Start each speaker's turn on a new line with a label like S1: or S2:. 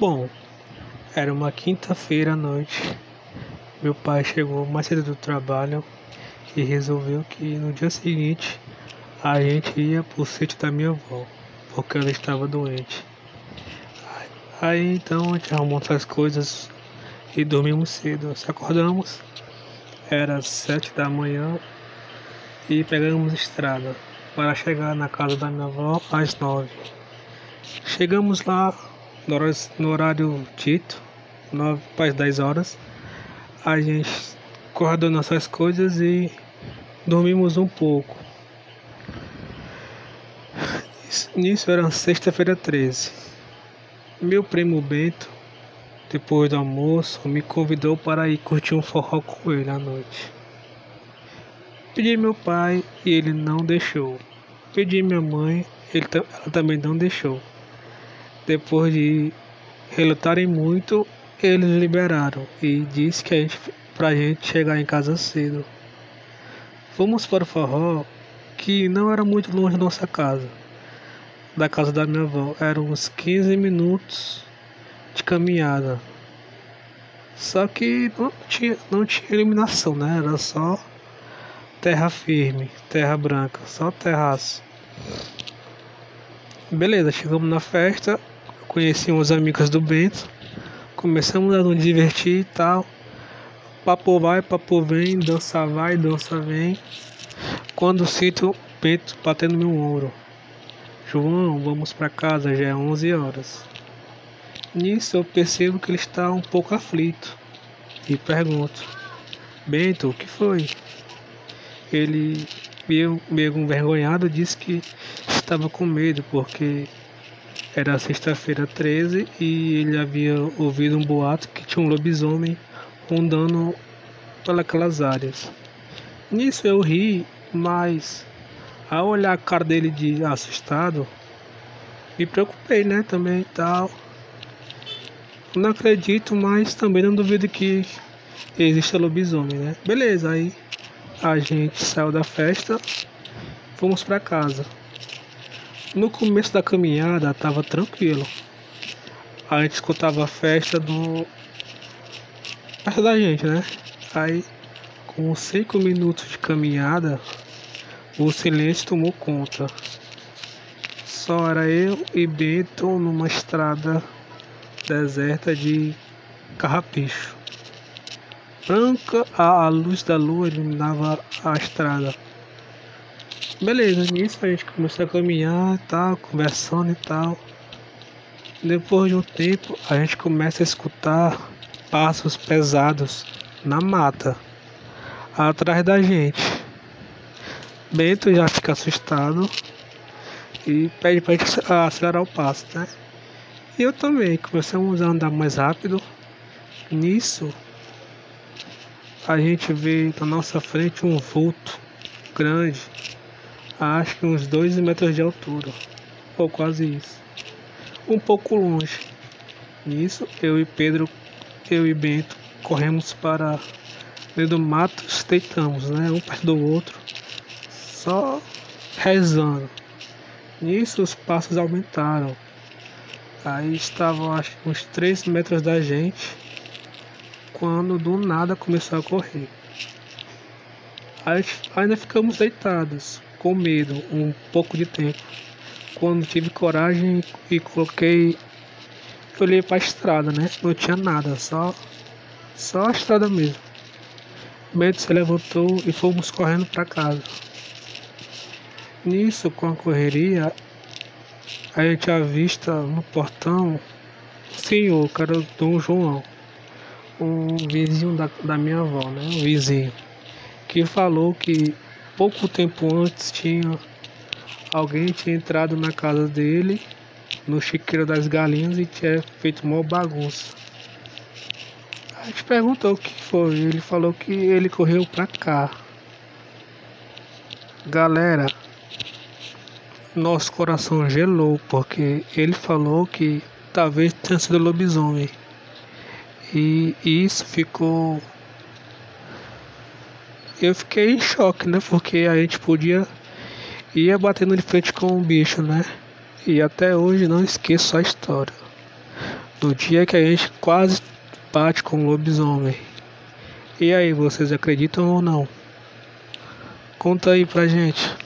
S1: Bom, era uma quinta-feira à noite. Meu pai chegou mais cedo do trabalho e resolveu que no dia seguinte a gente ia pro sítio da minha avó, porque ela estava doente. Aí então a gente arrumou as coisas e dormimos cedo. Se acordamos, era sete da manhã e pegamos estrada para chegar na casa da minha avó às nove. Chegamos lá no horário, no horário dito, nove para as dez horas. A gente guardou nossas coisas e dormimos um pouco. Nisso era sexta-feira 13. Meu primo Bento, depois do almoço, me convidou para ir curtir um forró com ele à noite. Pedi meu pai e ele não deixou. Pedi minha mãe, ele, ela também não deixou. Depois de relutarem muito, eles liberaram e disse que a gente, pra gente chegar em casa cedo. Fomos para o forró, que não era muito longe da nossa casa, da casa da minha avó. Eram uns 15 minutos de caminhada. Só que não tinha, não tinha iluminação, né? Era só terra firme, terra branca, só terraço. Beleza, chegamos na festa, conheci uns amigos do Bento, começamos a nos divertir e tal. Papo vai, papo vem, dança vai, dança vem. Quando sinto o Bento batendo meu ombro. João, vamos para casa, já é 11 horas. Nisso eu percebo que ele está um pouco aflito e pergunto: Bento, o que foi? Ele, meio, meio envergonhado, disse que estava com medo porque era sexta-feira 13 e ele havia ouvido um boato que tinha um lobisomem rondando pelas áreas. Nisso eu ri, mas ao olhar a cara dele de assustado, me preocupei, né, também e tal. Não acredito, mas também não duvido que exista lobisomem, né? Beleza, aí a gente saiu da festa, fomos para casa. No começo da caminhada tava tranquilo. A gente escutava a festa do. perto da gente, né? Aí, com cinco minutos de caminhada, o silêncio tomou conta. Só era eu e Bento numa estrada deserta de carrapicho. Branca, a luz da lua iluminava a estrada. Beleza, nisso a gente começou a caminhar tal, conversando e tal. Depois de um tempo, a gente começa a escutar passos pesados na mata, atrás da gente. Bento já fica assustado e pede pra gente acelerar o passo, né? E eu também, começamos a andar mais rápido. Nisso, a gente vê na nossa frente um vulto grande acho que uns dois metros de altura, ou quase isso. Um pouco longe. Nisso, eu e Pedro, eu e Bento corremos para dentro do mato, deitamos, né, um perto do outro, só rezando. Nisso, os passos aumentaram. Aí estavam acho que uns 3 metros da gente, quando do nada começou a correr. Aí ainda ficamos deitados, com medo um pouco de tempo. Quando tive coragem e coloquei. Olhei para a estrada, né? Não tinha nada, só, só a estrada mesmo. Bento se levantou e fomos correndo para casa. Nisso, com a correria, a gente avista no portão o senhor, que era o Dom João, um vizinho da, da minha avó, né? Um vizinho, que falou que pouco tempo antes tinha alguém tinha entrado na casa dele no chiqueiro das galinhas e tinha feito uma bagunça. A gente perguntou o que foi, ele falou que ele correu pra cá. Galera, nosso coração gelou porque ele falou que talvez tenha sido lobisomem. E isso ficou eu fiquei em choque, né? Porque a gente podia ia batendo de frente com o bicho, né? E até hoje não esqueço a história. No dia que a gente quase bate com o lobisomem. E aí, vocês acreditam ou não? Conta aí pra gente.